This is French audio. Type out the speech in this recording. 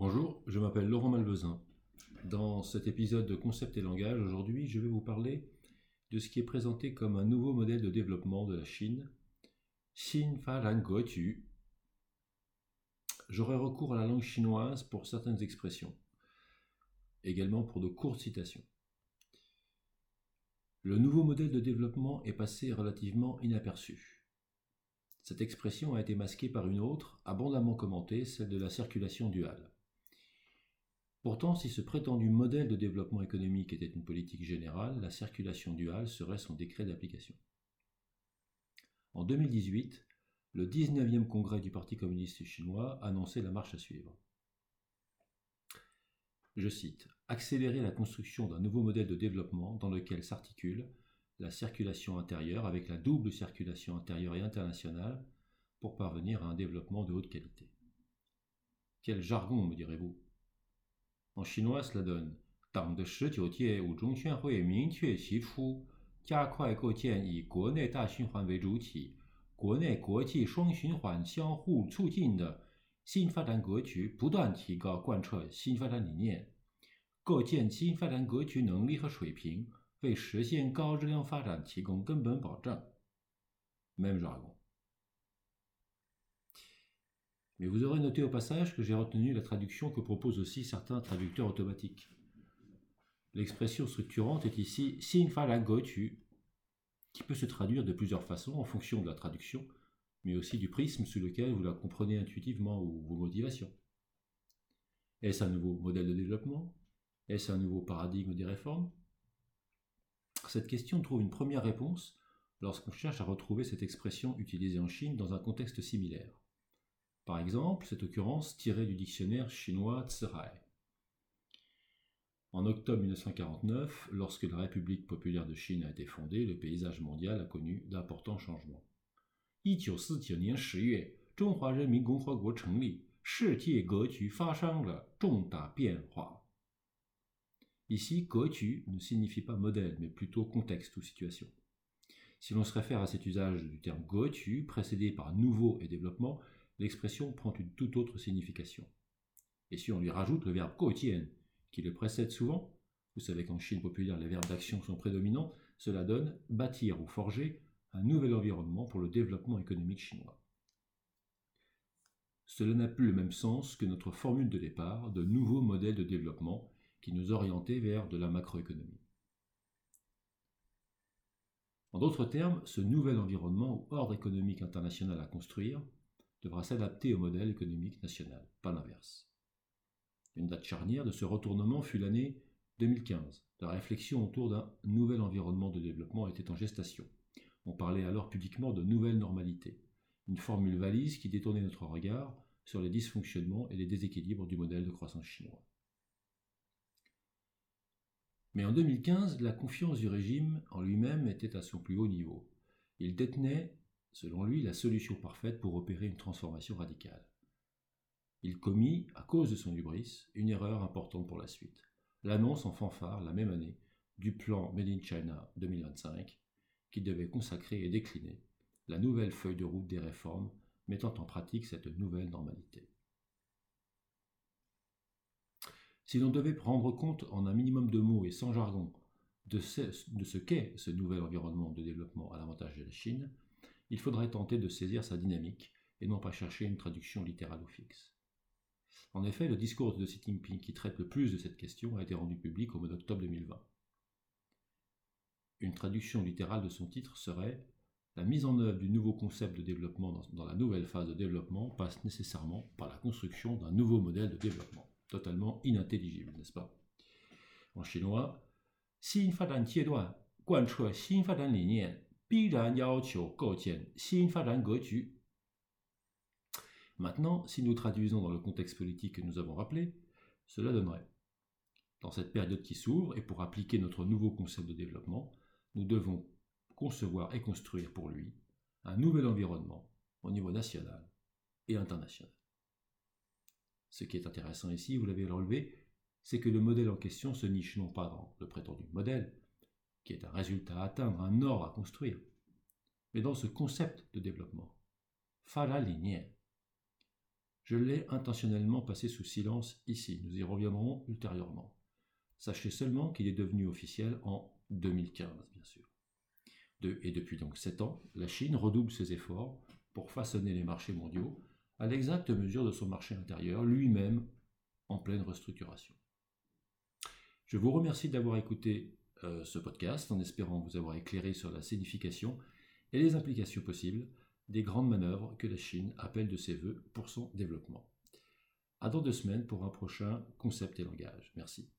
Bonjour, je m'appelle Laurent Malvezin. Dans cet épisode de Concept et Langage, aujourd'hui, je vais vous parler de ce qui est présenté comme un nouveau modèle de développement de la Chine, Xin Fa Tu. J'aurai recours à la langue chinoise pour certaines expressions, également pour de courtes citations. Le nouveau modèle de développement est passé relativement inaperçu. Cette expression a été masquée par une autre, abondamment commentée, celle de la circulation duale. Pourtant, si ce prétendu modèle de développement économique était une politique générale, la circulation duale serait son décret d'application. En 2018, le 19e congrès du Parti communiste chinois annonçait la marche à suivre. Je cite Accélérer la construction d'un nouveau modèle de développement dans lequel s'articule la circulation intérieure avec la double circulation intérieure et internationale pour parvenir à un développement de haute qualité. Quel jargon, me direz-vous? En chinois, cela donne 党的十九届五中全会明确提出，加快构建以国内大循环为主体、国内国际双循环相互促进的新发展格局，不断提高贯彻新发展理念，构建新发展格局能力和水平，为实现高质量发展提供根本保障。Même jargon. Mais vous aurez noté au passage que j'ai retenu la traduction que proposent aussi certains traducteurs automatiques. L'expression structurante est ici Xin fa la go tu, qui peut se traduire de plusieurs façons en fonction de la traduction, mais aussi du prisme sous lequel vous la comprenez intuitivement ou vos motivations. Est-ce un nouveau modèle de développement? Est-ce un nouveau paradigme des réformes? Cette question trouve une première réponse lorsqu'on cherche à retrouver cette expression utilisée en Chine dans un contexte similaire. Par exemple, cette occurrence tirée du dictionnaire chinois Tserai. En octobre 1949, lorsque la République populaire de Chine a été fondée, le paysage mondial a connu d'importants changements. Ici, Goju ne signifie pas modèle, mais plutôt contexte ou situation. Si l'on se réfère à cet usage du terme Goju, précédé par nouveau et développement, l'expression prend une toute autre signification. Et si on lui rajoute le verbe kotien, qui le précède souvent, vous savez qu'en Chine populaire les verbes d'action sont prédominants, cela donne bâtir ou forger un nouvel environnement pour le développement économique chinois. Cela n'a plus le même sens que notre formule de départ de nouveaux modèles de développement qui nous orientait vers de la macroéconomie. En d'autres termes, ce nouvel environnement ou ordre économique international à construire devra s'adapter au modèle économique national, pas l'inverse. Une date charnière de ce retournement fut l'année 2015. La réflexion autour d'un nouvel environnement de développement était en gestation. On parlait alors publiquement de nouvelle normalité, une formule valise qui détournait notre regard sur les dysfonctionnements et les déséquilibres du modèle de croissance chinois. Mais en 2015, la confiance du régime en lui-même était à son plus haut niveau. Il détenait selon lui, la solution parfaite pour opérer une transformation radicale. Il commit, à cause de son hubris, une erreur importante pour la suite. L'annonce en fanfare, la même année, du plan Made in China 2025, qui devait consacrer et décliner la nouvelle feuille de route des réformes mettant en pratique cette nouvelle normalité. Si l'on devait prendre compte en un minimum de mots et sans jargon de ce qu'est ce nouvel environnement de développement à l'avantage de la Chine, il faudrait tenter de saisir sa dynamique et non pas chercher une traduction littérale ou fixe. En effet, le discours de Xi Jinping qui traite le plus de cette question a été rendu public au mois d'octobre 2020. Une traduction littérale de son titre serait La mise en œuvre du nouveau concept de développement dans, la nouvelle phase de développement passe nécessairement par la construction d'un nouveau modèle de développement. Totalement inintelligible, n'est-ce pas? En chinois, Xin Guan Xin Maintenant, si nous traduisons dans le contexte politique que nous avons rappelé, cela donnerait. Dans cette période qui s'ouvre, et pour appliquer notre nouveau concept de développement, nous devons concevoir et construire pour lui un nouvel environnement au niveau national et international. Ce qui est intéressant ici, vous l'avez relevé, c'est que le modèle en question se niche non pas dans le prétendu modèle, qui est un résultat à atteindre, un ordre à construire, mais dans ce concept de développement. Fala Je l'ai intentionnellement passé sous silence ici, nous y reviendrons ultérieurement. Sachez seulement qu'il est devenu officiel en 2015, bien sûr. et depuis donc 7 ans, la Chine redouble ses efforts pour façonner les marchés mondiaux à l'exacte mesure de son marché intérieur, lui-même en pleine restructuration. Je vous remercie d'avoir écouté euh, ce podcast en espérant vous avoir éclairé sur la signification et les implications possibles des grandes manœuvres que la Chine appelle de ses voeux pour son développement. À dans deux semaines pour un prochain concept et langage. Merci.